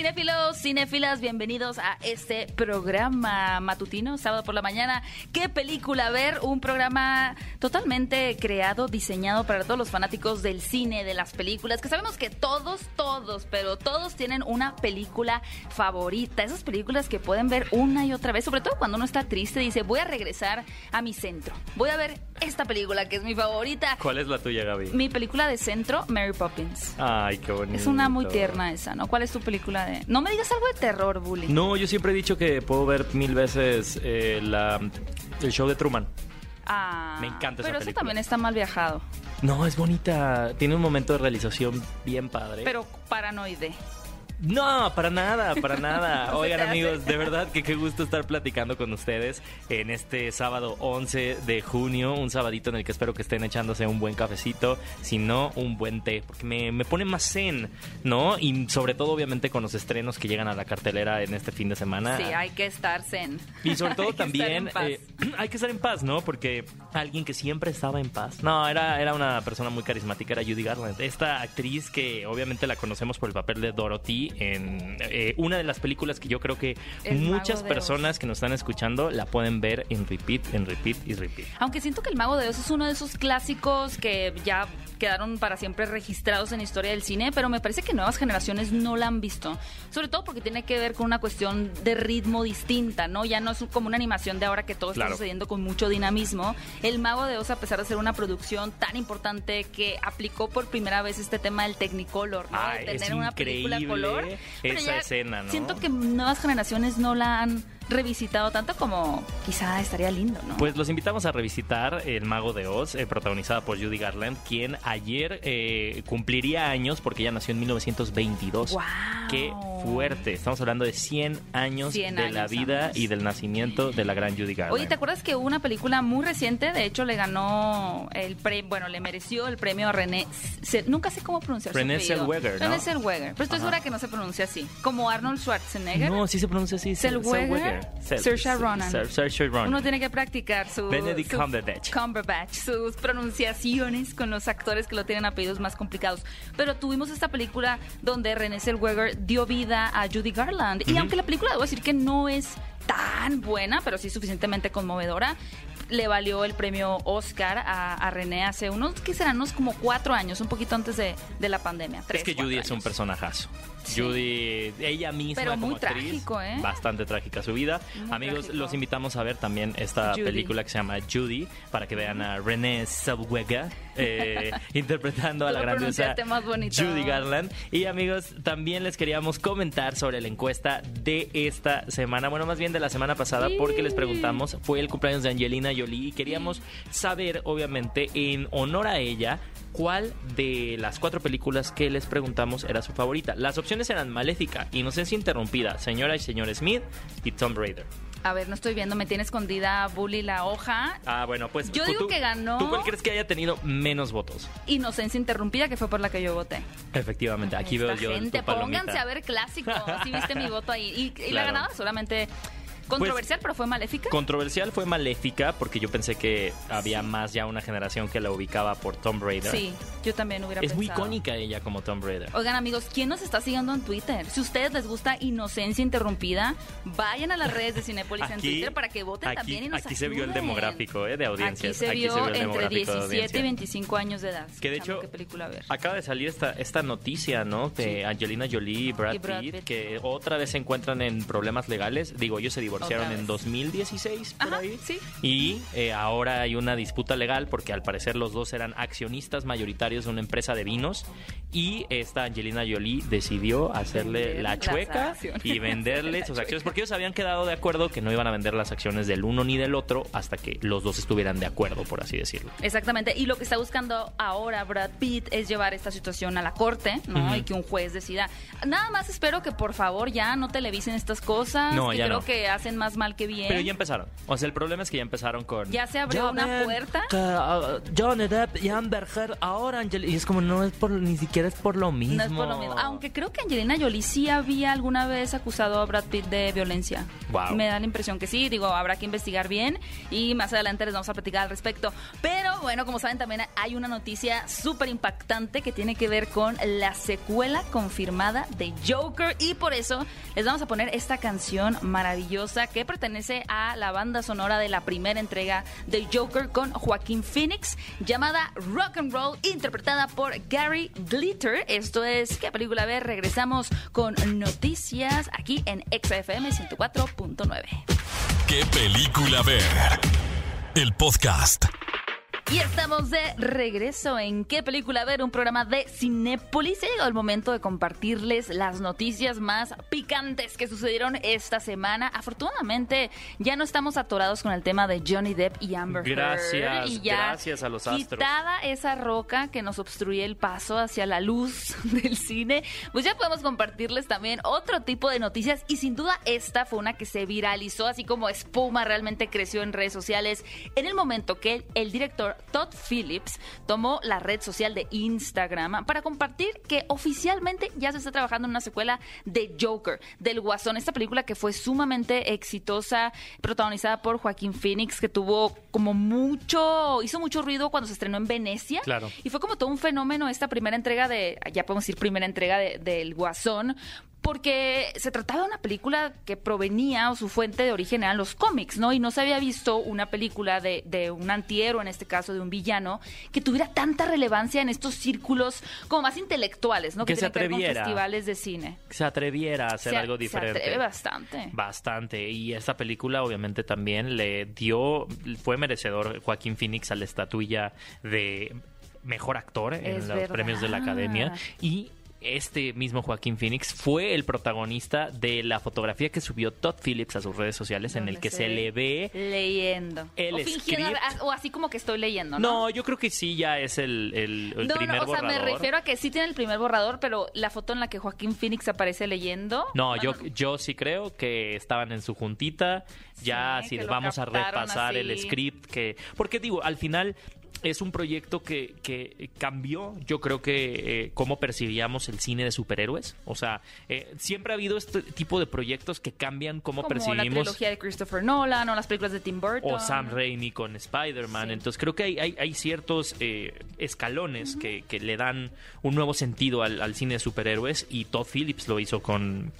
Cinéfilos, cinéfilas, bienvenidos a este programa matutino, sábado por la mañana. ¿Qué película ver? Un programa totalmente creado, diseñado para todos los fanáticos del cine, de las películas, que sabemos que todos, todos, pero todos tienen una película favorita. Esas películas que pueden ver una y otra vez, sobre todo cuando uno está triste, dice, voy a regresar a mi centro. Voy a ver esta película que es mi favorita. ¿Cuál es la tuya, Gaby? Mi película de centro, Mary Poppins. Ay, qué bonito. Es una muy tierna esa, ¿no? ¿Cuál es tu película de...? No me digas algo de terror, Bully. No, yo siempre he dicho que puedo ver mil veces eh, la, el show de Truman. Ah, Me encanta esa Pero eso también está mal viajado. No, es bonita. Tiene un momento de realización bien padre. Pero paranoide. No, para nada, para nada. Oigan amigos, de verdad que qué gusto estar platicando con ustedes en este sábado 11 de junio, un sabadito en el que espero que estén echándose un buen cafecito, si no, un buen té, porque me, me pone más zen, ¿no? Y sobre todo obviamente con los estrenos que llegan a la cartelera en este fin de semana. Sí, hay que estar zen. Y sobre todo Hay también eh, hay que estar en paz, ¿no? Porque alguien que siempre estaba en paz. No, era, era una persona muy carismática, era Judy Garland. Esta actriz que obviamente la conocemos por el papel de Dorothy en eh, una de las películas que yo creo que El muchas personas que nos están escuchando la pueden ver en repeat, en repeat y repeat. Aunque siento que El Mago de Oz es uno de esos clásicos que ya quedaron para siempre registrados en la historia del cine, pero me parece que nuevas generaciones no la han visto. Sobre todo porque tiene que ver con una cuestión de ritmo distinta, ¿no? Ya no es como una animación de ahora que todo Claro. está sucediendo con mucho dinamismo. El Mago de Oz, a pesar de ser una producción tan importante que aplicó por primera vez este tema del Technicolor, ¿no? De Ay, es tener una película a Pero esa ya escena, ¿no? Siento que nuevas generaciones no la han revisitado tanto como quizá estaría lindo, ¿no? Pues los invitamos a revisitar El Mago de Oz, eh, protagonizada por Judy Garland, quien ayer eh, cumpliría años porque ella nació en 1922. ¡Guau! ¡Qué fuerte! Estamos hablando de 100 años 100 de la vida y del nacimiento de la gran Judy Garland. Oye, ¿te acuerdas que hubo una película muy reciente? De hecho, le ganó el premio, bueno, le mereció el premio a René, Se- nunca sé cómo pronunciar su René apellido. Zellweger, ¿no? René Zellweger, pero estoy Ajá. segura que no se pronuncia así. Como Arnold Schwarzenegger. No, sí se pronuncia así. Zellweger, Zell- Saoirse Ronan. Saoirse Ronan. Uno tiene que practicar su, Benedict su- Cumberbatch. Cumberbatch, sus pronunciaciones con los actores que lo tienen apellidos más complicados. Pero tuvimos esta película donde René Zellweger dio vida a Judy Garland. Y aunque la película debo decir que no es tan buena, pero sí suficientemente conmovedora, le valió el premio Oscar a, a René hace unos, ¿qué serán? Unos como cuatro años, un poquito antes de, de la pandemia. Tres, es que Judy es un personajazo. Sí. Judy, ella misma Pero como muy actriz, trágico, ¿eh? bastante trágica su vida. Muy Amigos, trágico. los invitamos a ver también esta Judy. película que se llama Judy para que vean a Renée Zellweger eh, interpretando a la grandiosa. Judy Garland. Y amigos, también les queríamos comentar sobre la encuesta de esta semana, bueno, más bien de la semana pasada, Sí. porque les preguntamos, fue el cumpleaños de Angelina Jolie y queríamos saber, obviamente, en honor a ella, cuál de las cuatro películas que les preguntamos era su favorita. Las opciones eran Maléfica, Inocencia Interrumpida, Señora y Señor Smith y Tomb Raider. A ver, no estoy viendo, me tiene escondida Bully la hoja. Ah, bueno, pues Yo digo tú- que ganó- ¿Tú cuál crees que haya tenido menos votos? Inocencia interrumpida, que fue por la que yo voté. Efectivamente, aquí veo yo gente, pónganse a ver clásicos. Si viste mi voto ahí. Y, y la ganada solamente controversial, pero fue maléfica. Controversial fue Maléfica porque yo pensé que había más ya una generación que la ubicaba por Tomb Raider. Sí, yo también hubiera Es muy pensado. icónica ella como Tomb Raider. Oigan amigos, ¿quién nos está siguiendo en Twitter? Si a ustedes les gusta Inocencia Interrumpida, vayan a las redes de Cinepolis en Twitter para que voten aquí- también y nos aquí se vio el demográfico eh, de audiencias. Aquí se vio el entre demográfico de 17 y audiencia. 25 años de edad. Que de hecho, ¿Qué película ver? Acaba de salir esta, esta noticia, ¿no? De Angelina Jolie y Brad, Y Brad Pitt, Pitt. que otra vez se encuentran en problemas legales. Digo, ellos se divorciaron Otra en vez. 2016, por Ajá, ahí. sí. Y eh, ahora hay una disputa legal porque al parecer los dos eran accionistas mayoritarios de una empresa de vinos. Y esta Angelina Jolie decidió hacerle Vender la chueca y venderle sus chueca. acciones. Porque ellos habían quedado de acuerdo que no iban a vender las acciones del uno ni del otro hasta que los dos estuvieran de acuerdo, por así decirlo. Exactamente, y lo que está buscando ahora Brad Pitt es llevar esta situación a la corte, ¿no? Y que un juez decida. Nada más espero que por favor ya no televisen estas cosas, No, que ya creo no. que hacen más mal que bien. Pero ya empezaron. O sea, el problema es que ya empezaron con. Ya se abrió una ven, puerta. que, uh, Johnny Depp y Amber Heard ahora Angel y es como no es por ni siquiera es por lo mismo. No es por lo mismo. Aunque creo que Angelina Jolie sí había alguna vez acusado a Brad Pitt de violencia. Wow. Me da la impresión que sí. Digo, habrá que investigar bien y más adelante les vamos a platicar al respecto. Pero bueno, como saben, también hay una noticia súper impactante que tiene que ver con la secuela confirmada de Joker y por eso les vamos a poner esta canción maravillosa que pertenece a la banda sonora de la primera entrega de Joker con Joaquín Phoenix llamada Rock and Roll interpretada por Gary Glitter. Esto es ¿Qué película ver? Regresamos con noticias aquí en XFM 104.9. ¿Qué película ver? El podcast. Y estamos de regreso en ¿Qué película ver? Un programa de Cinépolis. Ha llegado el momento de compartirles las noticias más picantes que sucedieron esta semana. Afortunadamente, ya no estamos atorados con el tema de Johnny Depp y Amber Heard. Gracias, y ya gracias a los astros. Quitada esa roca que nos obstruye el paso hacia la luz del cine, pues ya podemos compartirles también otro tipo de noticias. Y sin duda, esta fue una que se viralizó, así como espuma, realmente creció en redes sociales en el momento que el director Todd Phillips tomó la red social de Instagram para compartir que oficialmente ya se está trabajando en una secuela de Joker, del Guasón, esta película que fue sumamente exitosa, protagonizada por Joaquín Phoenix, que tuvo como mucho, hizo mucho ruido cuando se estrenó en Venecia. Claro. Y fue como todo un fenómeno esta primera entrega de, ya podemos decir primera entrega de- del Guasón, porque se trataba de una película que provenía o su fuente de origen eran los cómics, ¿no? Y no se había visto una película de, de un antihéroe, en este caso de un villano, que tuviera tanta relevancia en estos círculos como más intelectuales, ¿no? Que se ver con atreviera. festivales de cine. se atreviera a hacer Se- algo Se diferente. atreve bastante. Bastante. Y esta película obviamente también le dio, fue merecedor Joaquín Phoenix a la estatuilla de mejor actor en Es los verdad. premios de la Academia. Y este mismo Joaquín Phoenix fue el protagonista de la fotografía que subió Todd Phillips a sus redes sociales en el que se le ve... leyendo. el o fingiendo, script. o así como que estoy leyendo, ¿no? No, yo creo que sí ya es el, el- el no, primer no, o sea, me refiero a que sí tiene el primer borrador, pero la foto en la que Joaquín Phoenix aparece leyendo. No, yo, yo sí creo que estaban en su juntita, ya Sí, si vamos a repasar el script que... Porque digo, al final es un proyecto que, que cambió, yo creo que eh, cómo percibíamos el cine de superhéroes. O sea, eh, siempre ha habido este tipo de proyectos que cambian cómo como la percibimos... trilogía de Christopher Nolan o las películas de Tim Burton. O Sam Raimi con Spider-Man. Sí. Entonces creo que hay, hay, hay ciertos eh, escalones que, que le dan un nuevo sentido al, al cine de superhéroes y Todd Phillips lo hizo con,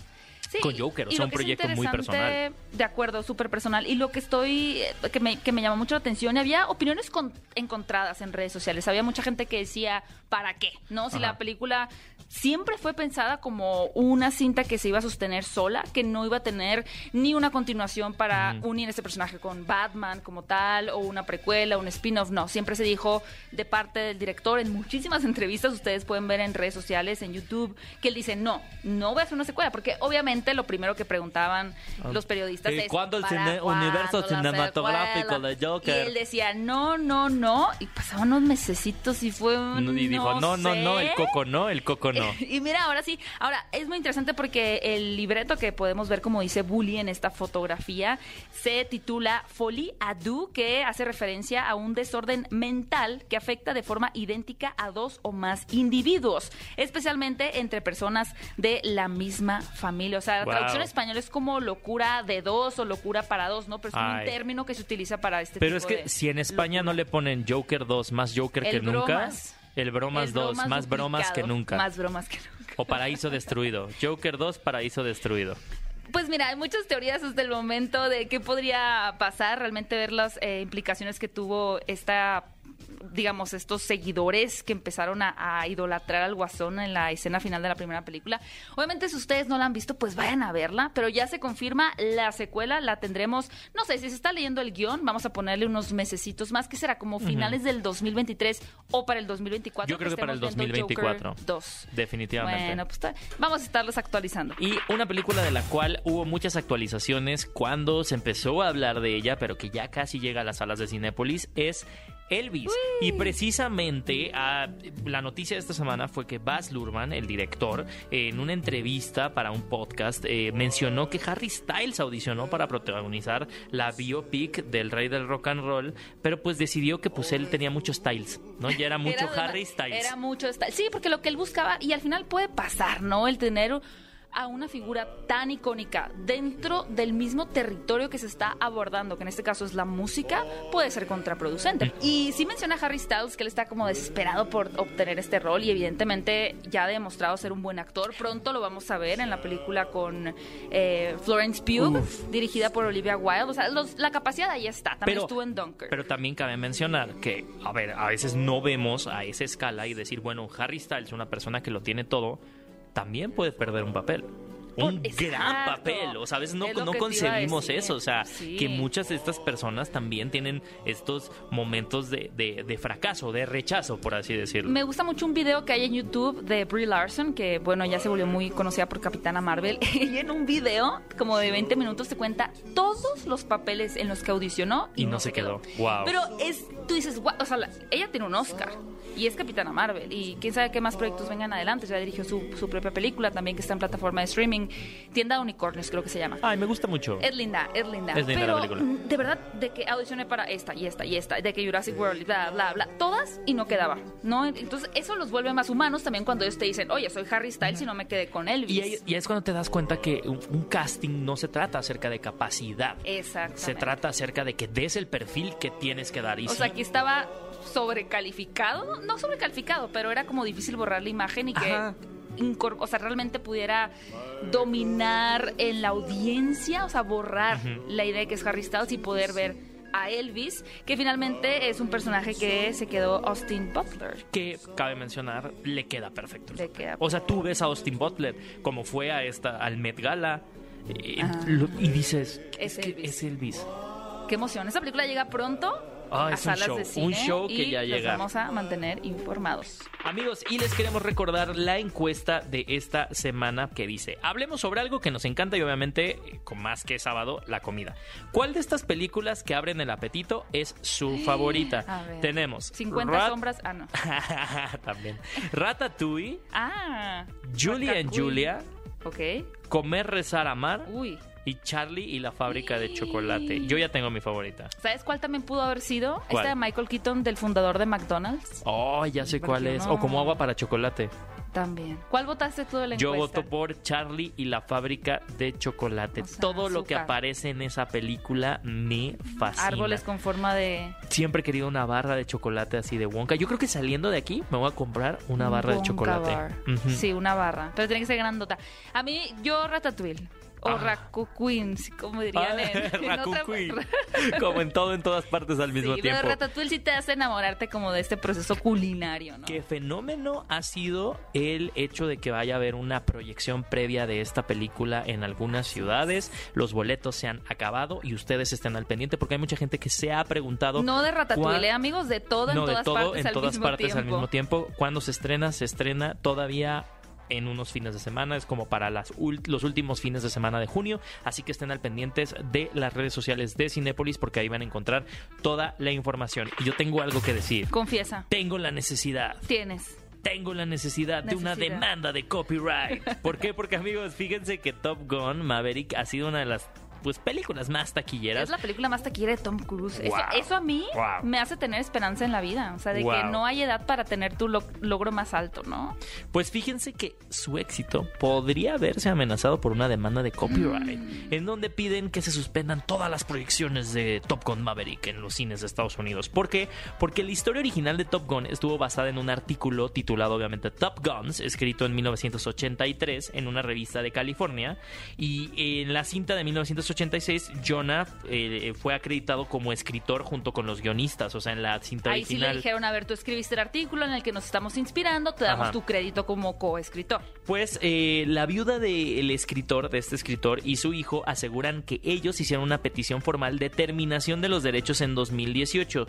Sí, con Joker, o sea, un proyecto muy personal. De acuerdo, súper personal. Y lo que estoy, que me, que me llamó mucho la atención, había opiniones con- encontradas en redes sociales. Había mucha gente que decía, ¿para qué? ¿No? Si Ajá. la película siempre fue pensada como una cinta que se iba a sostener sola, que no iba a tener ni una continuación para unir ese personaje con Batman como tal, o una precuela, un spin-off. No, siempre se dijo de parte del director en muchísimas entrevistas, ustedes pueden ver en redes sociales, en YouTube, que él dice, no, no voy a hacer una secuela, porque obviamente lo primero que preguntaban los periodistas ¿Y es... cuándo el ¿para cine- universo cinematográfico de Joker? Y él decía, no, no, no, y pasaban unos mesecitos y fue un... Y dijo, no, no, no, sé". el coco no, el coco no. Y mira, ahora sí, ahora es muy interesante porque el libreto que podemos ver, como dice Bully en esta fotografía, se titula Folie à deux, que hace referencia a un desorden mental que afecta de forma idéntica a dos o más individuos, especialmente entre personas de la misma familia. O sea, la Wow. traducción en español es como locura de dos o locura para dos, ¿no? Pero es un término que se utiliza para este Pero es que de si en España no le ponen Joker 2 más Joker que nunca, bromas. El bromas El 2 más bromas que nunca. Más bromas que nunca. O Paraíso Destruido. Joker 2, Paraíso Destruido. Pues mira, hay muchas teorías hasta el momento de qué podría pasar, realmente ver las eh, implicaciones que tuvo esta digamos, estos seguidores que empezaron a, a idolatrar al guasón en la escena final de la primera película. Obviamente, si ustedes no la han visto, pues vayan a verla, pero ya se confirma la secuela, la tendremos, no sé, si se está leyendo el guion, vamos a ponerle unos mesecitos más, que será como finales del 2023 o para el 2024. Yo creo que para el estemos viendo 2024. Joker 2. Definitivamente. Bueno, pues vamos a estarlos actualizando. Y una película de la cual hubo muchas actualizaciones cuando se empezó a hablar de ella, pero que ya casi llega a las salas de Cinépolis, es Elvis. Y precisamente ah, la noticia de esta semana fue que Baz Luhrmann, el director, en una entrevista para un podcast, eh, mencionó que Harry Styles audicionó para protagonizar la biopic del rey del rock and roll, pero pues decidió que pues él tenía muchos styles, ¿no? Ya era mucho Era- Harry Styles. Era mucho Styles. Sí, porque lo que él buscaba, y al final puede pasar, ¿no? El tener a una figura tan icónica dentro del mismo territorio que se está abordando, que en este caso es la música, puede ser contraproducente. Y sí menciona a Harry Styles que él está como desesperado por obtener este rol y evidentemente ya ha demostrado ser un buen actor. Pronto lo vamos a ver en la película con eh, Florence Pugh, dirigida por Olivia Wilde. O sea, los- la capacidad ahí está. También Pero- estuvo en Dunkirk. Pero también cabe mencionar que, a ver, a veces no vemos a esa escala y decir, bueno, Harry Styles, una persona que lo tiene todo, también puede perder un papel. Un gran papel, o sabes, no, no concebimos eso, o sea, Sí. que muchas de estas personas también tienen estos momentos de, de- de fracaso, de rechazo, por así decirlo. Me gusta mucho un video que hay en YouTube de Brie Larson, que bueno, ya se volvió muy conocida por Capitana Marvel. y en un video, como de 20 minutos, te cuenta todos los papeles en los que audicionó y, Y no se quedó. Wow. Pero es, tú dices, "Guau", o sea, la- ella tiene un Oscar y es Capitana Marvel. Y quién sabe qué más proyectos vengan adelante. Ya dirigió su, su propia película también que está en plataforma de streaming. Tienda de Unicornios, creo que se llama. Ay, me gusta mucho. Es linda, es linda. Es linda la película. mm, de verdad, de que audicioné para esta y esta y esta, de que Jurassic World y bla, bla, bla, todas y no quedaba, ¿no? Entonces, eso los vuelve más humanos también cuando ellos te dicen, oye, soy Harry Styles y no me quedé con Elvis. Y ahí, y ahí es cuando te das cuenta que un, un casting no se trata acerca de capacidad. Exactamente. Se trata acerca de que des el perfil que tienes que dar. Y O sea, aquí estaba sobrecalificado, no sobrecalificado, pero era como difícil borrar la imagen y que Ajá. o sea, realmente pudiera dominar en la audiencia, o sea, borrar la idea de que es Harry Styles y poder ver a Elvis, que finalmente es un personaje que se quedó Austin Butler. que cabe mencionar, le queda perfecto. Le queda O sea, tú ves a Austin Butler como fue a esta al Met Gala eh, lo- y dices Es que Elvis. es Elvis. Qué emoción. Esta película llega pronto Ah, a es un salas show, de un show que y ya los llega. vamos a mantener informados. Amigos, y les queremos recordar la encuesta de esta semana que dice, hablemos sobre algo que nos encanta y obviamente, con más que sábado, la comida. ¿Cuál de estas películas que abren el apetito es su favorita? A ver. Tenemos 50 Rat- sombras. Ah, no. También. Ratatouille, Ah. Julia and. Julia, Ok. Comer, Rezar, Amar Uy. Y Charlie y la fábrica de chocolate. Yo ya tengo mi favorita. ¿Sabes cuál también pudo haber sido? ¿Cuál? Esta de Michael Keaton, del fundador de McDonald's. Oh, ya sé cuál es. no. O como agua para chocolate. También. ¿Cuál votaste tú de la Yo encuesta? voto por Charlie y la fábrica de chocolate. O sea, Todo lo que aparece en esa película me fascina. Árboles con forma de... Siempre he querido una barra de chocolate así de Wonka. Yo creo que saliendo de aquí me voy a comprar una un barra de chocolate. bar. Ujú. Sí, una barra. Pero tiene que ser grandota. A mí, yo Ratatouille. O Ah. Ratatouille, como dirían Ah, en, en otra- Ratatouille. Como en todo, en todas partes al mismo Sí, tiempo. pero Ratatouille sí te hace enamorarte como de este proceso culinario, ¿no? Qué fenómeno ha sido el hecho de que vaya a haber una proyección previa de esta película en algunas ciudades. Los boletos se han acabado y ustedes estén al pendiente porque hay mucha gente que se ha preguntado. No de Ratatouille, cuán- ¿eh, amigos, de todo no, en de todas todo partes, en al, todas mismo partes al mismo tiempo. Cuando se estrena, se estrena todavía en unos fines de semana, es como para las los últimos fines de semana de junio, así que estén al pendientes de las redes sociales de Cinépolis porque ahí van a encontrar toda la información. Y yo tengo algo que decir. Confiesa, Tengo la necesidad tienes. tengo la necesidad, de una demanda de copyright. ¿Por qué? Porque amigos, fíjense que Top Gun Maverick ha sido una de las pues películas más taquilleras. Es la película más taquillera de Tom Cruise. Eso, Wow. eso a mí Wow. me hace tener esperanza en la vida. O sea, de que no hay edad para tener tu lo- logro más alto, ¿no? Pues fíjense que su éxito podría verse amenazado por una demanda de copyright, Mm. en donde piden que se suspendan todas las proyecciones de Top Gun Maverick en los cines de Estados Unidos. ¿Por qué? Porque la historia original de Top Gun estuvo basada en un artículo titulado obviamente Top Guns, escrito en 1983 en una revista de California, y en la cinta de 1986 Jonah eh, fue acreditado como escritor junto con los guionistas, o sea, en la cinta Ahí sí le original. dijeron, a ver, tú escribiste el artículo en el que nos estamos inspirando, te damos Ajá. tu crédito como coescritor. Pues eh, la viuda del escritor, de este escritor, y su hijo aseguran que ellos hicieron una petición formal de terminación de los derechos en 2018,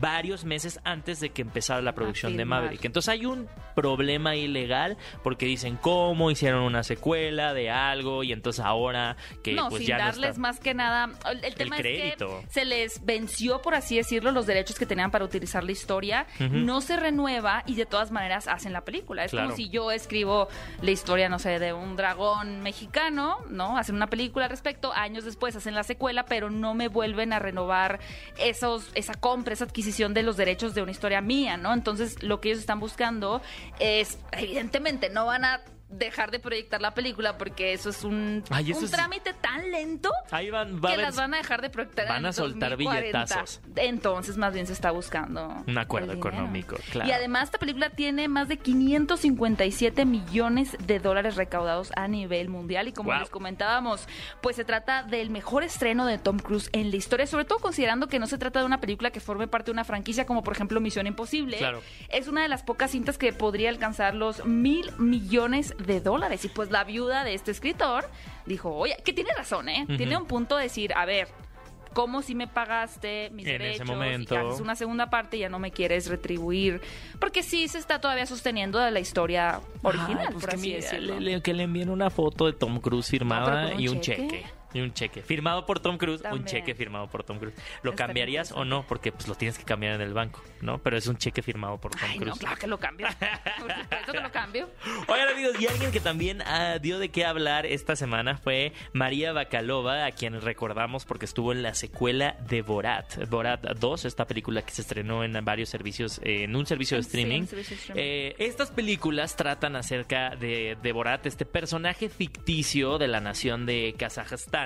varios meses antes de que empezara la producción de. Maverick. Entonces hay un problema ilegal porque dicen cómo hicieron una secuela de algo y entonces ahora que no, pues ya no darles más que nada. El, el tema es que se les venció, por así decirlo, los derechos que tenían para utilizar la historia. No se renueva y de todas maneras hacen la película. Es Claro. como si yo escribo la historia, no sé, de un dragón mexicano, ¿no? Hacen una película al respecto, años después hacen la secuela, pero no me vuelven a renovar esos, esa compra, esa adquisición de los derechos de una historia mía, ¿no? Entonces, lo que ellos están buscando es, evidentemente, no van a dejar de proyectar la película porque eso es un, Ay, eso un es- trámite tan lento Ahí van, va a que haber las van a dejar de proyectar van en a soltar 2040. billetazos. Entonces, más bien se está buscando Un acuerdo económico, claro. Y además, esta película tiene más de 557 millones de dólares recaudados a nivel mundial. Y como Wow. les comentábamos, pues se trata del mejor estreno de Tom Cruise en la historia, sobre todo considerando que no se trata de una película que forme parte de una franquicia como, por ejemplo, Misión Imposible. Claro. Es una de las pocas cintas que podría alcanzar los mil millones de dólares. Y pues la viuda de este escritor dijo, oye, que tiene razón, ¿eh? Tiene un punto de decir, a ver, ¿cómo si me pagaste mis En ese momento. y haces una segunda parte y ya no me quieres retribuir? Porque sí se está todavía sosteniendo de la historia original, pues por que, así decirlo. le, le- que le envíen una foto de Tom Cruise firmada No, un y un cheque. cheque. Y un cheque. Firmado por Tom Cruise, También. un cheque firmado por Tom Cruise. ¿Lo Está cambiarías o no? Porque pues lo tienes que cambiar en el banco, ¿no? Pero es un cheque firmado por Tom Ay, no, Cruise. claro que lo cambio. Por supuesto que lo cambio. Oigan amigos, y alguien que también ah, dio de qué hablar esta semana fue María Bakalova, a quien recordamos porque estuvo en la secuela de Borat, Borat 2, esta película que se estrenó en varios servicios, eh, en un servicio de Sí, streaming. en servicio de streaming. Eh, estas películas tratan acerca de, de Borat, este personaje ficticio de la nación de Kazajstán,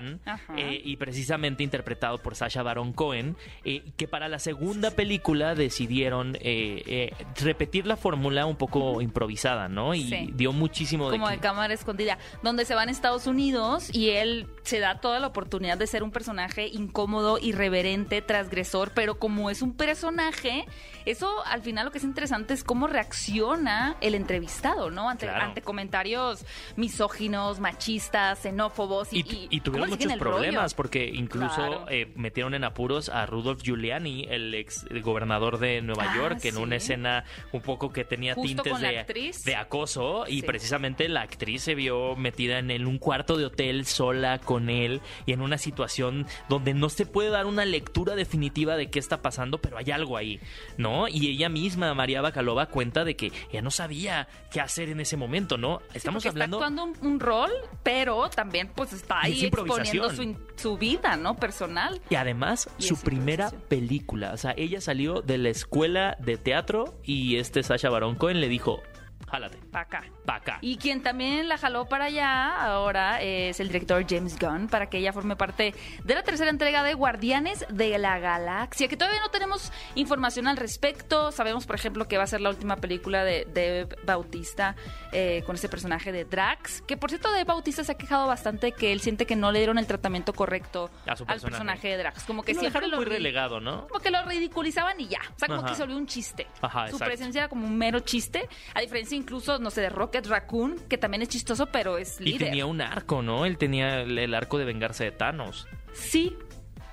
Eh, y precisamente interpretado por Sasha Baron Cohen, eh, que para la segunda película decidieron eh, repetir la fórmula un poco improvisada, ¿no? Y Sí. dio muchísimo de como de cámara escondida, donde se van a Estados Unidos y él se da toda la oportunidad de ser un personaje incómodo, irreverente, transgresor, pero como es un personaje, eso al final lo que es interesante es cómo reacciona el entrevistado, ¿no? Ante, Claro. ante comentarios misóginos, machistas, xenófobos y, Y, y tuvieron muchos rollo. problemas porque incluso Claro. eh, metieron en apuros a Rudolf Giuliani, el ex el gobernador de Nueva Ah, York, en sí. una escena un poco que tenía Justo tintes de, de acoso y Sí. precisamente la actriz se vio metida en el- un cuarto de hotel sola con él y en una situación donde no se puede dar una lectura definitiva de qué está pasando, pero hay algo ahí, ¿no? Y ella misma, María Bacalova, cuenta de que ella no sabía qué hacer en ese momento, ¿no? Estamos hablando... Está actuando un, un rol, pero también pues está ahí es exponiendo su, vida, ¿no? Personal. Y además, Y su primera película. O sea, ella salió de la escuela de teatro y este Sasha Baron Cohen le dijo, jálate, Pa' acá. pa' acá. Y quien también la jaló para allá ahora es el director James Gunn para que ella forme parte de la tercera entrega de Guardianes de la Galaxia, que todavía no tenemos información al respecto. Sabemos, por ejemplo, que va a ser la última película de Dave Bautista eh, con ese personaje de Drax, que por cierto Dave Bautista se ha quejado bastante que él siente que no le dieron el tratamiento correcto A su al personaje. personaje de Drax. Como que lo siempre lo muy relegado, ¿no? como que lo ridiculizaban y ya. O sea, como Ajá. que se volvió un chiste. Ajá, Su exacto. presencia era como un mero chiste. A diferencia incluso, no sé, de Rocket Raccoon, que también es chistoso, pero es Y líder. tenía un arco, ¿no? Él tenía el, el arco de vengarse de Thanos. Sí,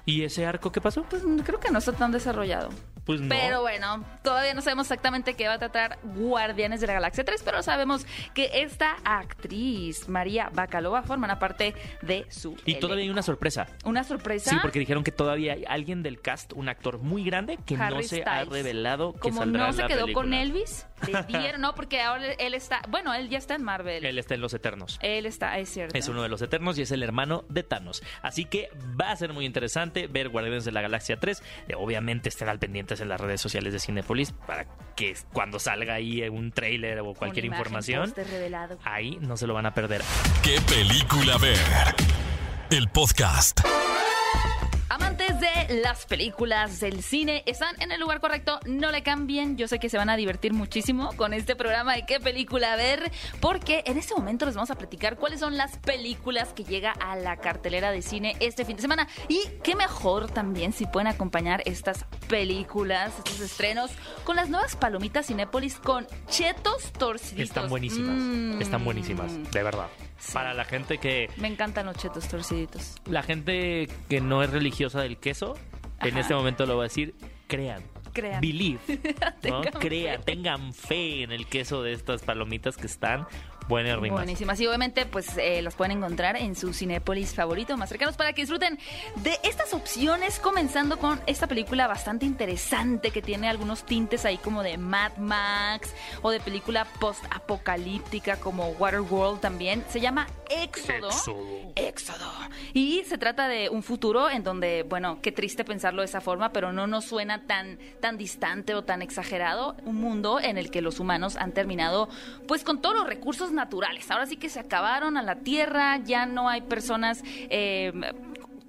¿Y ese arco qué pasó? pues creo que no está tan desarrollado. Pues no. Pero bueno, todavía no sabemos exactamente qué va a tratar Guardianes de la Galaxia 3, pero sabemos que esta actriz, María Bacalova, formará parte de su y todavía hay una sorpresa. ¿Una sorpresa? Sí, porque dijeron que todavía hay alguien del cast, un actor muy grande, que no se ha revelado que Como saldrá no se la quedó película. con Elvis, le dieron, no, porque ahora él está, bueno, él ya está en Marvel. Él está en Los Eternos. Él está, es cierto. Es uno de los Eternos y es el hermano de Thanos. Así que va a ser muy interesante ver Guardianes de la Galaxia 3. Eh, obviamente estén al pendientes en las redes sociales de Cinepolis para que cuando salga ahí un trailer o cualquier imagen, información, ahí no se lo van a perder. ¿Qué película ver? El podcast. Amantes de las películas, del cine, están en el lugar correcto, no le cambien. Yo sé que se van a divertir muchísimo con este programa de qué película ver, porque en este momento les vamos a platicar cuáles son las películas que llega a la cartelera de cine este fin de semana. Y qué mejor también si pueden acompañar estas películas, estos estrenos, con las nuevas palomitas Cinépolis con chetos torciditos. Están buenísimas. Mm. Están buenísimas, de verdad. Sí. Para la gente que Me encantan los chetos torciditos. la gente que no es religiosa del queso, en este momento lo va a decir, crean. Crean. Believe. ¿no? Tengan Crean, fe. tengan fe en el queso de estas palomitas que están Buenérrimas. Buenísimas. Y obviamente, pues eh, las pueden encontrar en su Cinépolis favorito más cercanos para que disfruten de estas opciones, comenzando con esta película bastante interesante que tiene algunos tintes ahí como de Mad Max o de película post-apocalíptica como Waterworld también. Se llama Éxodo. Éxodo. Y se trata de un futuro en donde, bueno, qué triste pensarlo de esa forma, pero no nos suena tan, tan distante o tan exagerado. Un mundo en el que los humanos han terminado, pues, con todos los recursos naturales. Ahora sí que se acabaron a la Tierra, ya no hay personas... Eh,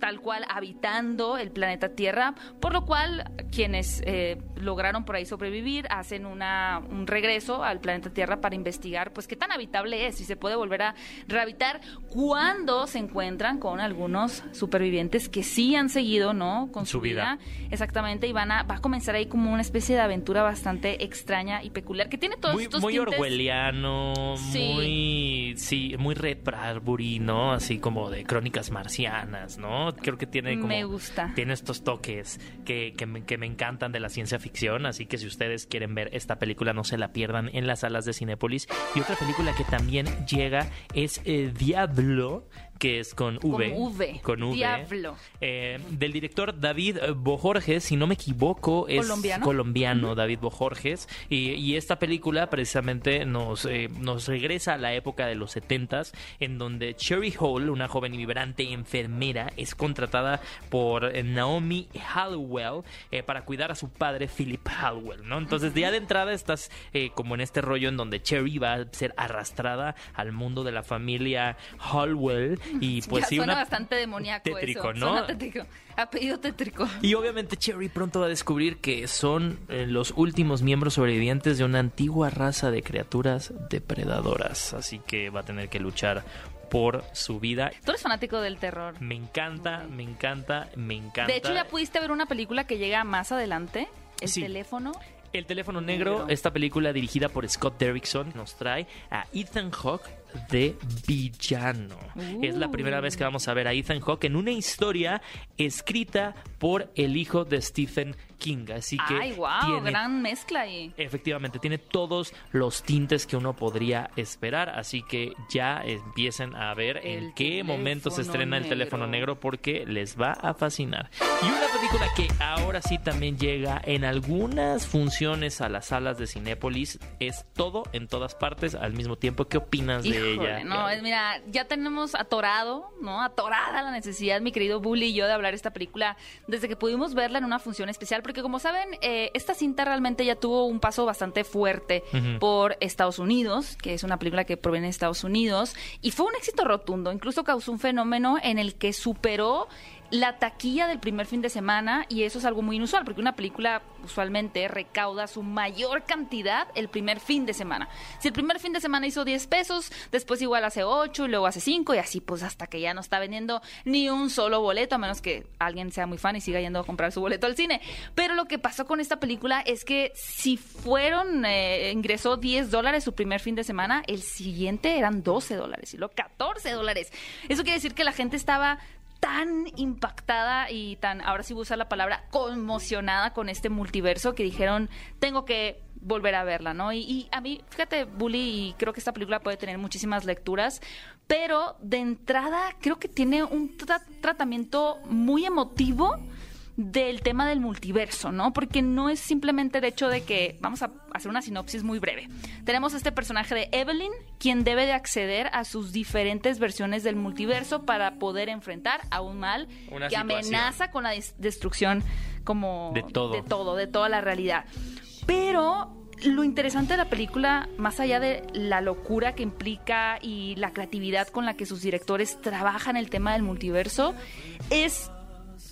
tal cual habitando el planeta Tierra, por lo cual quienes eh, lograron por ahí sobrevivir hacen una, un regreso al planeta Tierra para investigar pues qué tan habitable es, si se puede volver a rehabitar cuando se encuentran con algunos supervivientes que sí han seguido, ¿no? Con su, Su vida. Exactamente, y van a, va a comenzar ahí como una especie de aventura bastante extraña y peculiar que tiene todos muy, estos muy tintes. orwelliano, Sí. muy sí, muy Red Bradbury, ¿no? Así como de crónicas marcianas, ¿no? Creo que tiene como Me gusta. tiene estos toques que, que, me, que me encantan de la ciencia ficción, así que si ustedes quieren ver esta película no se la pierdan en las salas de Cinépolis. Y otra película que también llega es eh, Diablo, que es con V. Con V. Con V. Diablo. Eh, del director David Bojorges, si no me equivoco, es ¿Colombiano? colombiano, David Bojorges. Y, y esta película precisamente nos, eh, nos regresa a la época de los 70s, en donde Cherry Hall, una joven vibrante enfermera, es contratada por eh, Naomi Hallowell eh, para cuidar a su padre Philip Hallowell, ¿no? Entonces, ya de entrada estás como en este rollo en donde Cherry va a ser arrastrada al mundo de la familia Hallowell y pues Ya sí, suena una bastante demoníaco tétrico, eso. ¿no? Suena tétrico. Apellido tétrico. y obviamente Cherry pronto va a descubrir que son eh, los últimos miembros sobrevivientes de una antigua raza de criaturas depredadoras. Así que va a tener que luchar por su vida. Tú eres fanático del terror. Me encanta, me encanta, me encanta. De hecho, ya pudiste ver una película que llega más adelante. El Sí. teléfono. El teléfono negro, Negro. esta película dirigida por Scott Derrickson, nos trae a Ethan Hawke de villano. Es la primera vez que vamos a ver a Ethan Hawke en una historia escrita por el hijo de Stephen King. Así que Ay, wow, tiene gran mezcla ahí. Efectivamente, tiene todos los tintes que uno podría esperar, así que ya empiecen a ver en qué momento se estrena el teléfono negro. porque les va a fascinar. Y una película que ahora sí también llega en algunas funciones a las salas de Cinépolis es todo en todas partes al mismo tiempo. ¿Qué opinas de ella? no, es, mira, ya tenemos atorado, ¿no? Atorada la necesidad, mi querido Bully y yo, de hablar esta película desde que pudimos verla en una función especial, porque como saben, eh, esta cinta realmente ya tuvo un paso bastante fuerte por Estados Unidos, que es una película que proviene de Estados Unidos, y fue un éxito rotundo, incluso causó un fenómeno en el que superó la taquilla del primer fin de semana y eso es algo muy inusual porque una película usualmente recauda su mayor cantidad el primer fin de semana. Si el primer fin de semana hizo 10 pesos, después igual hace 8 y luego hace 5 y así pues hasta que ya no está vendiendo ni un solo boleto a menos que alguien sea muy fan y siga yendo a comprar su boleto al cine. Pero lo que pasó con esta película es que si fueron, eh, ingresó 10 dólares su primer fin de semana, el siguiente eran 12 dólares y luego 14 dólares. Eso quiere decir que la gente estaba tan impactada y tan, ahora sí voy a usar la palabra, conmocionada con este multiverso que dijeron, tengo que volver a verla, ¿no? Y, a mí, fíjate, Bully, y creo que esta película puede tener muchísimas lecturas, pero de entrada creo que tiene un tra- tratamiento muy emotivo del tema del multiverso, ¿no? Porque no es simplemente el hecho de que, vamos a hacer una sinopsis muy breve. Tenemos este personaje de Evelyn, quien debe de acceder a sus diferentes versiones del multiverso para poder enfrentar a un mal Una que situación. amenaza con la des- destrucción como De todo. de todo, de toda la realidad. Pero lo interesante de la película, más allá de la locura que implica y la creatividad con la que sus directores trabajan el tema del multiverso, es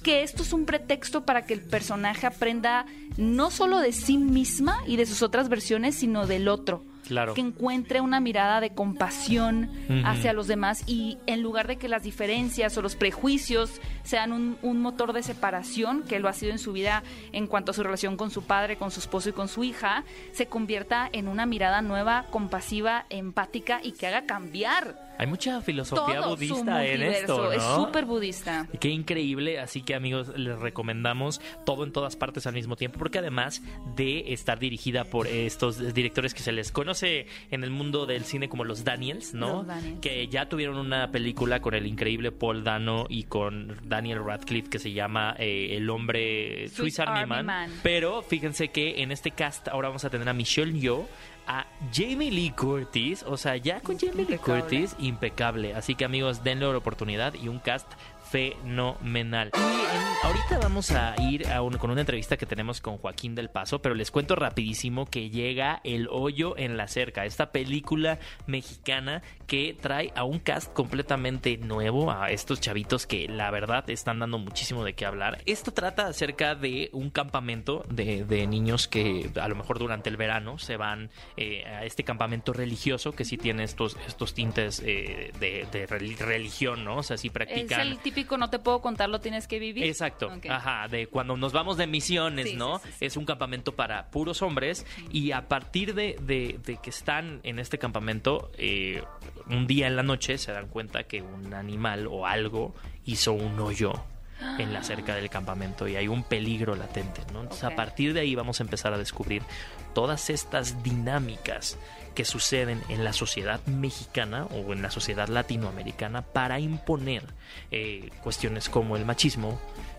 que esto es un pretexto para que el personaje aprenda no solo de sí misma y de sus otras versiones, sino del otro. Claro. Que encuentre una mirada de compasión Ujú. hacia los demás y en lugar de que las diferencias o los prejuicios sean un, un motor de separación, que lo ha sido en su vida en cuanto a su relación con su padre, con su esposo y con su hija, se convierta en una mirada nueva, compasiva, empática y que haga cambiar Hay mucha filosofía todo su budista en esto. ¿no? Es súper budista. Qué increíble, así que amigos, les recomendamos todo en todas partes al mismo tiempo porque además de estar dirigida por estos directores que se les conoce en el mundo del cine como los Daniels, ¿no? Los Daniels. Que ya tuvieron una película con el increíble Paul Dano y con Daniel Radcliffe que se llama eh, El hombre Swiss Swiss Army Army Man. Man. Pero fíjense que en este cast ahora vamos a tener a Michelle Yeoh, a Jamie Lee Curtis, o sea, ya con Jamie Lee. Curtis, impecable. Así que amigos, denle la oportunidad y un cast fenomenal. Y ahorita vamos a ir con una entrevista que tenemos con Joaquín del Paso, pero les cuento rapidísimo que llega El Hoyo en la Cerca, esta película mexicana que trae a un cast completamente nuevo, a estos chavitos que la verdad están dando muchísimo de qué hablar. Esto trata acerca de un campamento de, niños que a lo mejor durante el verano se van eh, a este campamento religioso que sí tiene estos, estos tintes eh, de, de reli- religión, ¿no? O sea, sí Es practican... el típico no te puedo contar, lo tienes que vivir. Exacto, ajá, de cuando nos vamos de misiones, Sí, ¿no? sí, sí, sí. Es un campamento para puros hombres y a partir de, de- de que están en este campamento, eh, un día en la noche se dan cuenta que un animal o algo hizo un hoyo en la cerca del campamento y hay un peligro latente, ¿no? Entonces a partir de ahí vamos a empezar a descubrir todas estas dinámicas que suceden en la sociedad mexicana o en la sociedad latinoamericana para imponer eh, cuestiones como el machismo,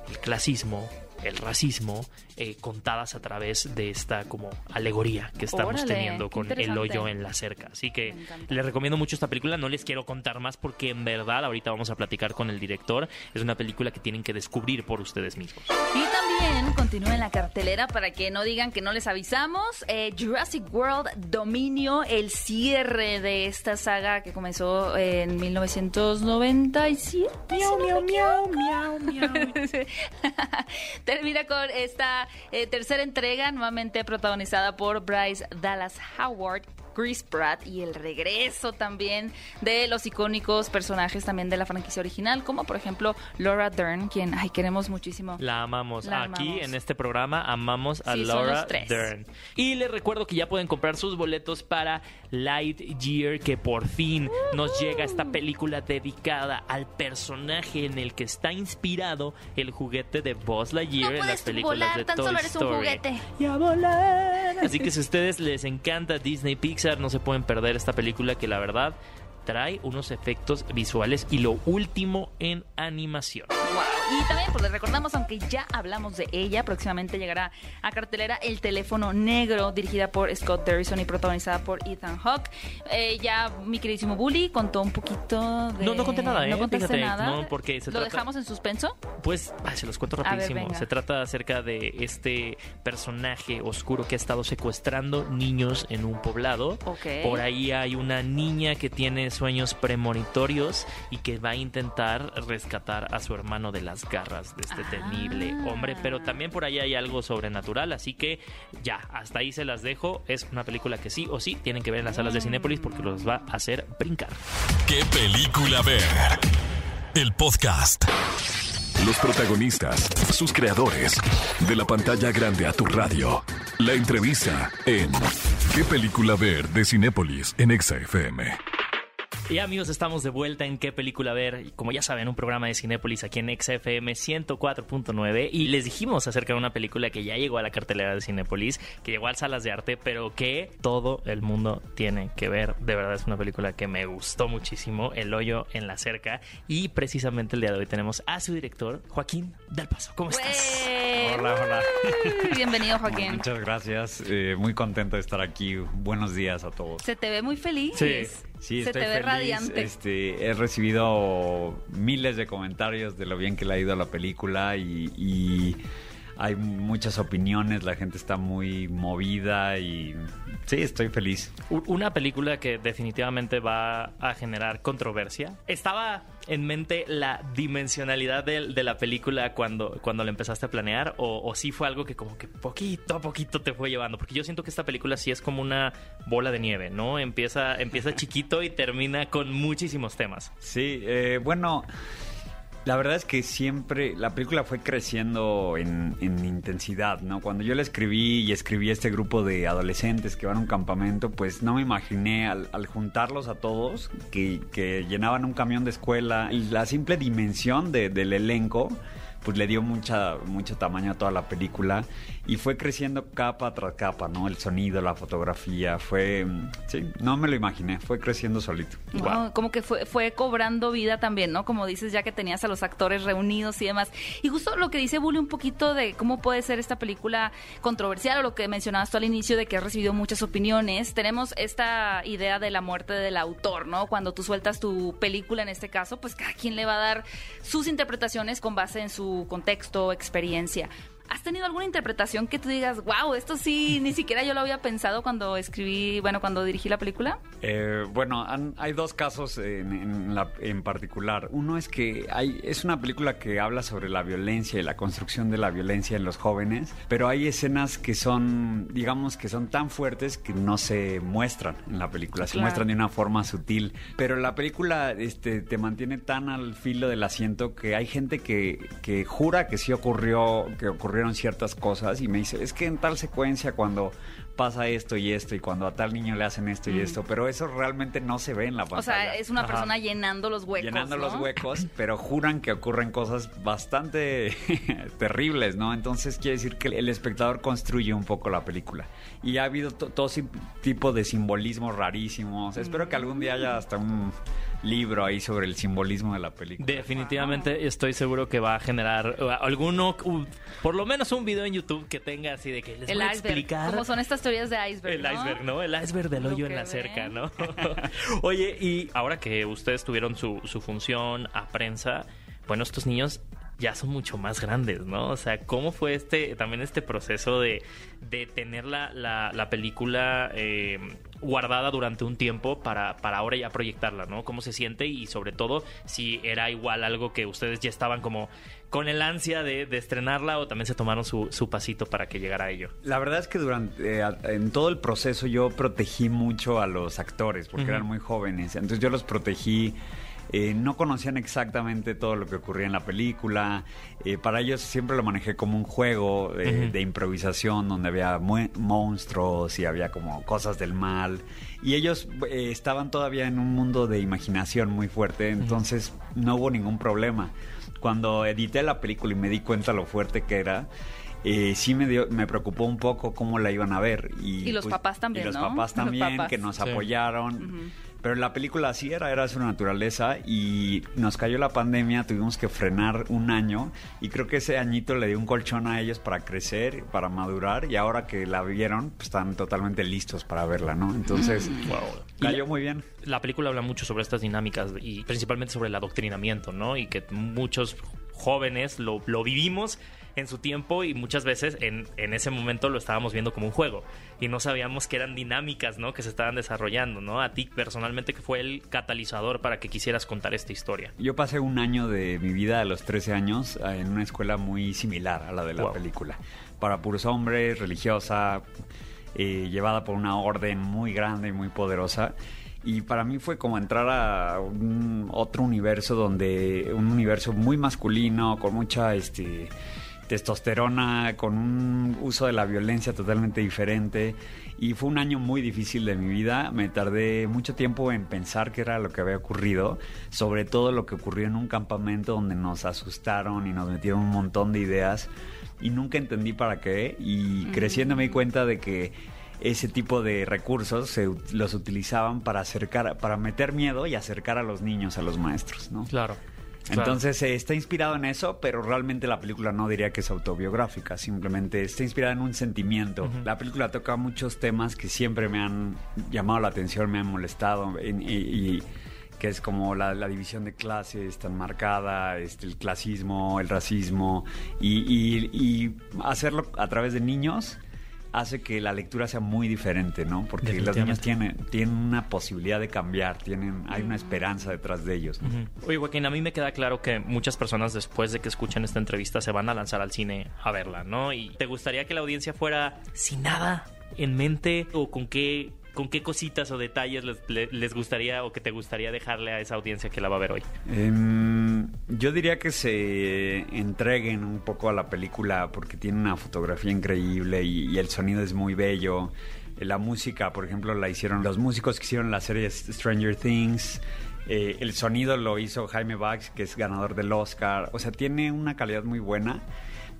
el clasismo, el racismo, eh, contadas a través de esta como alegoría que estamos Órale, teniendo con el hoyo en la cerca. Así que les recomiendo mucho esta película, no les quiero contar más porque en verdad ahorita vamos a platicar con el director, es una película que tienen que descubrir por ustedes mismos. Y también continúa en la cartelera para que no digan que no les avisamos. eh, Jurassic World Dominio, el cierre de esta saga que comenzó en 1997. Miau, miau, miau, miau, miau. Termina con esta eh, tercera entrega, nuevamente protagonizada por Bryce Dallas Howard. Chris Pratt y el regreso también de los icónicos personajes también de la franquicia original, como por ejemplo Laura Dern, quien ay, queremos muchísimo. La amamos. La Aquí amamos. en este programa amamos a Sí, Laura. Dern. Y les recuerdo que ya pueden comprar sus boletos para Lightyear, que por fin nos llega esta película dedicada al personaje en el que está inspirado el juguete de Buzz Lightyear No en las películas volar, de tan Toy solo eres un Story. juguete. Y a volar. Así que si a ustedes les encanta Disney Pixar, no se pueden perder esta película que la verdad trae unos efectos visuales y lo último en animación. Y también pues les recordamos, aunque ya hablamos de ella, próximamente llegará a cartelera El teléfono negro, dirigida por Scott Derrison y protagonizada por Ethan Hawke. Eh, ya mi queridísimo Bully contó un poquito de... No, no conté nada, ¿eh? No contaste Fíjate, nada. no, porque se ¿Lo trata- dejamos en suspenso? Pues ay, se los cuento rapidísimo. se trata acerca de este personaje oscuro que ha estado secuestrando niños en un poblado. Ok. Por ahí hay una niña que tiene sueños premonitorios y que va a intentar rescatar a su hermano de las garras de este Ah. temible hombre. Pero también por ahí hay algo sobrenatural, así que ya, hasta ahí se las dejo. Es una película que sí o sí tienen que ver en las salas de Cinépolis porque los va a hacer brincar. ¿Qué película ver? El podcast. Los protagonistas, sus creadores, de la pantalla grande a tu radio. La entrevista en ¿Qué película ver? de Cinépolis en Exa FM. Y amigos, estamos de vuelta en qué película ver. Como ya saben, un programa de Cinépolis aquí en XFM 104.9. Y les dijimos acerca de una película que ya llegó a la cartelera de Cinépolis, que llegó a salas de arte, pero que todo el mundo tiene que ver. De verdad es una película que me gustó muchísimo, El hoyo en la cerca. Y precisamente el día de hoy tenemos a su director, Joaquín Del Paso. ¿Cómo estás? Hola, hola. Bienvenido, Joaquín. Muchas gracias. eh, muy contento de estar aquí. Buenos días a todos. Se te ve muy feliz. Sí, Sí, Se estoy te ve feliz. radiante. Este, he recibido miles de comentarios de lo bien que le ha ido a la película y, y hay muchas opiniones. La gente está muy movida y sí, estoy feliz. Una película que definitivamente va a generar controversia. Estaba en mente la dimensionalidad de, de la película cuando, cuando la empezaste a planear o, o sí fue algo que como que poquito a poquito te fue llevando porque yo siento que esta película sí es como una bola de nieve no empieza empieza chiquito y termina con muchísimos temas Sí, eh, bueno, la verdad es que siempre la película fue creciendo en, en intensidad, ¿no? Cuando yo la escribí y escribí este grupo de adolescentes que van a un campamento, pues no me imaginé al, juntarlos a todos que, llenaban un camión de escuela y la simple dimensión de- del elenco pues le dio mucha, mucho tamaño a toda la película y fue creciendo capa tras capa, ¿no? El sonido, la fotografía, fue, sí, no me lo imaginé, fue creciendo solito. Como que fue, fue cobrando vida también, ¿no? Como dices, ya que tenías a los actores reunidos y demás. Y justo lo que dice Bully un poquito de cómo puede ser esta película controversial o lo que mencionabas tú al inicio de que ha recibido muchas opiniones. Tenemos esta idea de la muerte del autor, ¿no? Cuando tú sueltas tu película en este caso, pues cada quien le va a dar sus interpretaciones con base en su contexto, experiencia. ¿Has tenido alguna interpretación que tú digas, wow, esto sí, ni siquiera yo lo había pensado cuando escribí, bueno, cuando dirigí la película? Eh, bueno, hay dos casos en, en, particular. Uno es que hay, es una película que habla sobre la violencia y la construcción de la violencia en los jóvenes, pero hay escenas que son, digamos, que son tan fuertes que no se muestran en la película, se muestran de una forma sutil. Pero la película este, te mantiene tan al filo del asiento que hay gente que, que jura que sí ocurrió, que ocurrió ciertas cosas y me dice, es que en tal secuencia cuando pasa esto y esto y cuando a tal niño le hacen esto y esto, pero eso realmente no se ve en la pantalla. O sea, es una persona llenando los huecos. Llenando los huecos, pero juran que ocurren cosas bastante terribles, ¿no? Entonces quiere decir que el espectador construye un poco la película. Y ha habido todo tipo de simbolismos rarísimos. Espero que algún día haya hasta un libro ahí sobre el simbolismo de la película. Definitivamente estoy seguro que va a generar uh, alguno, por lo menos un video en YouTube que tenga así de que les el voy a explicar. Como son estas teorías de iceberg. El iceberg, ¿no? El iceberg del hoyo en la cerca, ¿no? Oye, y ahora que ustedes tuvieron su, su función a prensa, bueno, estos niños ya son mucho más grandes, ¿no? O sea, ¿cómo fue este también este proceso de, de tener la, la, película eh, guardada durante un tiempo para, para ahora ya proyectarla, ¿no? ¿Cómo se siente? Y sobre todo, si era igual algo que ustedes ya estaban como con el ansia de, estrenarla o también se tomaron su, su, pasito para que llegara a ello? La verdad es que durante eh, en todo el proceso yo protegí mucho a los actores porque eran muy jóvenes. Entonces yo los protegí eh, no conocían exactamente todo lo que ocurría en la película. Eh, para ellos siempre lo manejé como un juego de improvisación donde había monstruos y había como cosas del mal. Y ellos eh, estaban todavía en un mundo de imaginación muy fuerte, entonces no hubo ningún problema. Cuando edité la película y me di cuenta lo fuerte que era, sí me, dio, me preocupó un poco cómo la iban a ver. Y, los pues, papás también. Y los papás también, que nos apoyaron. Pero la película así era, era su naturaleza y nos cayó la pandemia, tuvimos que frenar un año y creo que ese añito le dio un colchón a ellos para crecer, para madurar y ahora que la vieron, pues están totalmente listos para verla, ¿no? Entonces, wow. cayó muy bien. La película habla mucho sobre estas dinámicas y principalmente sobre el adoctrinamiento, ¿no? Y que muchos jóvenes lo, lo vivimos en su tiempo y muchas veces en, en, ese momento lo estábamos viendo como un juego y no sabíamos que eran dinámicas, ¿no? Que se estaban desarrollando, ¿no? A ti personalmente que fue el catalizador para que quisieras contar esta historia. Yo pasé un año de mi vida a los 13 años en una escuela muy similar a la de la película. Para puros hombres, religiosa, eh, llevada por una orden muy grande y muy poderosa y para mí fue como entrar a un otro universo donde un universo muy masculino con mucha este testosterona, con un uso de la violencia totalmente diferente. Y fue un año muy difícil de mi vida. Me tardé mucho tiempo en pensar qué era lo que había ocurrido, sobre todo lo que ocurrió en un campamento donde nos asustaron y nos metieron un montón de ideas y nunca entendí para qué. Y creciendo me di cuenta de que ese tipo de recursos se, los utilizaban para acercar, para meter miedo y acercar a los niños a los maestros, ¿no? Claro. Entonces eh, está inspirado en eso, pero realmente la película no diría que es autobiográfica, simplemente está inspirada en un sentimiento. La película toca muchos temas que siempre me han llamado la atención, me han molestado y, que es como la, división de clases tan marcada, este, el clasismo, el racismo y hacerlo a través de niños hace que la lectura sea muy diferente, ¿no? Porque los niños tienen, tienen una posibilidad de cambiar, tienen, hay una esperanza detrás de ellos. Oye, Joaquín, a mí me queda claro que muchas personas después de que escuchen esta entrevista se van a lanzar al cine a verla, ¿no? Y te gustaría que la audiencia fuera sin nada en mente o con qué ¿Con qué cositas o detalles les, gustaría o que te gustaría dejarle a esa audiencia que la va a ver hoy? Em, yo diría que se entreguen un poco a la película porque tiene una fotografía increíble y, el sonido es muy bello. La música, por ejemplo, la hicieron los músicos que hicieron la serie Stranger Things. Eh, el sonido lo hizo Jaime Bax, que es ganador del Oscar. O sea, tiene una calidad muy buena.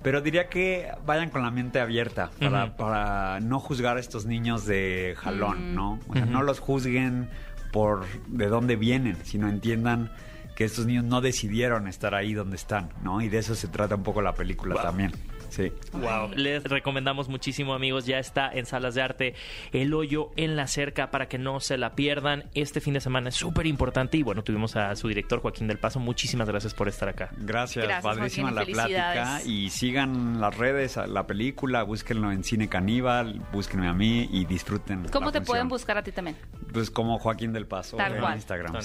Pero diría que vayan con la mente abierta para, no juzgar a estos niños de jalón. ¿no? O sea, no los juzguen por de dónde vienen, sino entiendan que estos niños no decidieron estar ahí donde están, ¿no? Y de eso se trata un poco la película también. Sí. Wow. Les recomendamos muchísimo, amigos. Ya está en salas de arte El Hoyo en la Cerca para que no se la pierdan. Este fin de semana es súper importante. Y bueno, tuvimos a su director, Joaquín del Paso. Muchísimas gracias por estar acá. Gracias, Gracias, padrísima Joaquín, la plática. Y sigan las redes, la película, búsquenlo en Cine Caníbal, búsquenme a mí y disfruten. ¿Cómo la te pueden buscar a ti también? Pues como Joaquín del Paso Tal en cual. Instagram.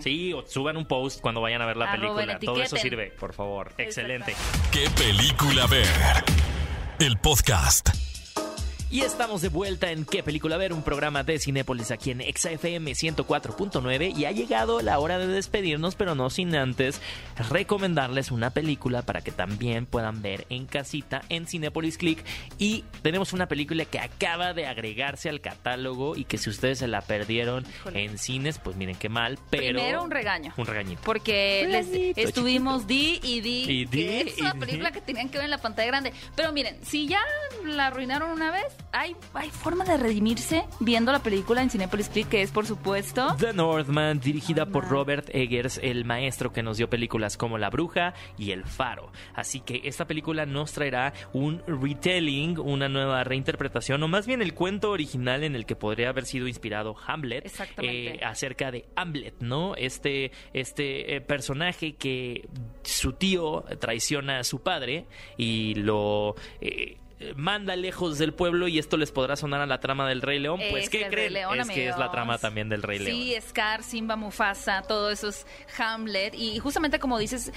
Sí. O suban un post cuando vayan a ver la película. Todo eso sirve. Por favor. Excelente. ¿Qué película ver? El podcast. Y estamos de vuelta en ¿Qué película ver? Un programa de Cinépolis aquí en XFM 104.9 y ha llegado la hora de despedirnos, pero no sin antes recomendarles una película para que también puedan ver en casita en Cinépolis Click. Y tenemos una película que acaba de agregarse al catálogo y que si ustedes se la perdieron Híjole. en cines, pues miren qué mal, pero... Primero un regaño. Un regañito. Porque les estuvimos di y di, Y di, que es una película que tenían que ver en la pantalla grande. Pero miren, si ya la arruinaron una vez, hay, hay forma de redimirse viendo la película en Cinepolis Click, que es por supuesto... The Northman, dirigida por. Robert Eggers, el maestro que nos dio películas como La Bruja y El Faro. Así que esta película nos traerá un retelling, una nueva reinterpretación, o más bien el cuento original en el que podría haber sido inspirado Hamlet, Exactamente. eh, acerca de Hamlet, ¿no? Este, este eh, personaje que su tío traiciona a su padre y lo... eh, manda lejos del pueblo y esto les podrá sonar a la trama del Rey León. Pues, Es ¿qué creen? León, es que es la trama también del Rey León. Sí, Scar, Simba, Mufasa, todo eso es Hamlet. Y justamente como dices,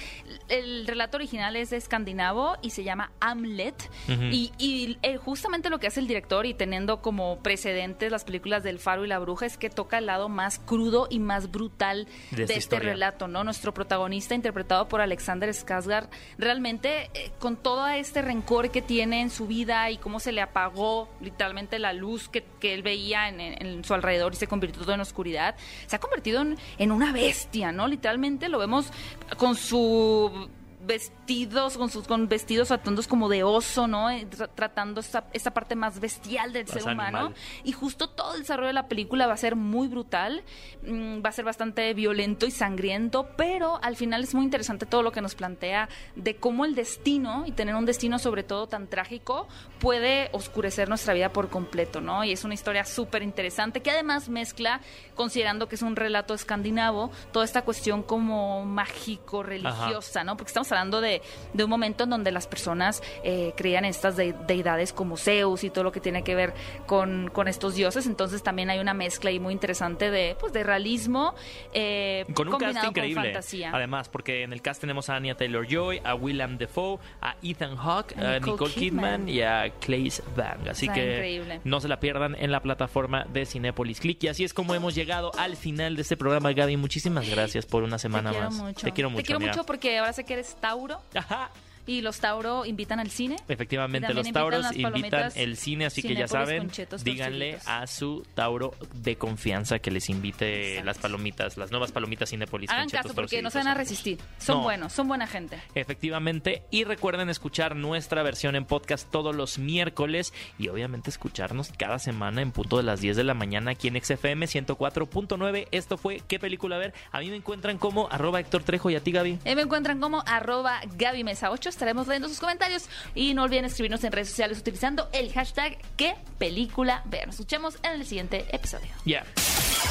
el relato original es de escandinavo y se llama Hamlet. Y, y, eh, justamente lo que hace el director y teniendo como precedentes las películas del Faro y la Bruja es que toca el lado más crudo y más brutal De este relato, ¿no? Nuestro protagonista, interpretado por Alexander Skarsgård, realmente eh, con todo este rencor que tiene en su vida y cómo se le apagó literalmente la luz que, que él veía en, en- su alrededor y se convirtió todo en oscuridad, se ha convertido en, en una bestia, ¿no? Literalmente lo vemos con su vestidos, con sus con vestidos atuendos como de oso, ¿no? Eh, tra- tratando esta, esta parte más bestial del Más ser humano. animal. Y justo todo el desarrollo de la película va a ser muy brutal, mm, va a ser bastante violento y sangriento, pero al final es muy interesante todo lo que nos plantea de cómo el destino, y tener un destino sobre todo tan trágico, puede oscurecer nuestra vida por completo, ¿no? Y es una historia súper interesante que además mezcla, considerando que es un relato escandinavo, toda esta cuestión como mágico, religiosa, ¿no? Porque estamos hablando de, de un momento en donde las personas eh, creían en estas de- deidades como Zeus y todo lo que tiene que ver con, con estos dioses. Entonces también hay una mezcla ahí muy interesante de, pues, de realismo eh, Con un cast combinado increíble. con fantasía. Además, porque en el cast tenemos a Anya Taylor Joy, a William Defoe, a Ethan Hawke, A a Nicole Nicole, Kidman. Kidman. y a Claes Bang. Así Está que increíble. no se la pierdan en la plataforma de Cinepolis Click. Y así es como hemos llegado al final de este programa, Gaby. Muchísimas gracias por una semana Te más. mucho. Te quiero mucho. Te quiero mucho porque ahora sé que eres Tauro Ajá. Y los Tauro invitan al cine. Efectivamente, los tauros invitan el cine, así que ya saben, díganle a su tauro de confianza que les invite Exacto. las palomitas, las nuevas palomitas Cinepolis Hagan caso porque no se van a resistir. Son No. buenos, son buena gente. Efectivamente, y recuerden escuchar nuestra versión en podcast todos los miércoles y obviamente escucharnos cada semana en punto de las 10 de la mañana aquí en XFM 104.9. Esto fue ¿Qué película ver? A mí me encuentran como arroba Héctor Trejo y a ti Gaby. Eh, me encuentran como arroba Gaby Mesa 8. Estaremos leyendo sus comentarios. Y no olviden escribirnos en redes sociales utilizando el hashtag qué película ver. Nos escuchemos en el siguiente episodio. Ya.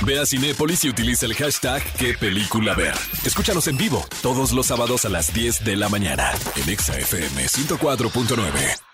Ve a Cinépolis y utiliza el hashtag qué película ver. Escúchanos en vivo todos los sábados a las 10 de la mañana en Exa FM 104.9.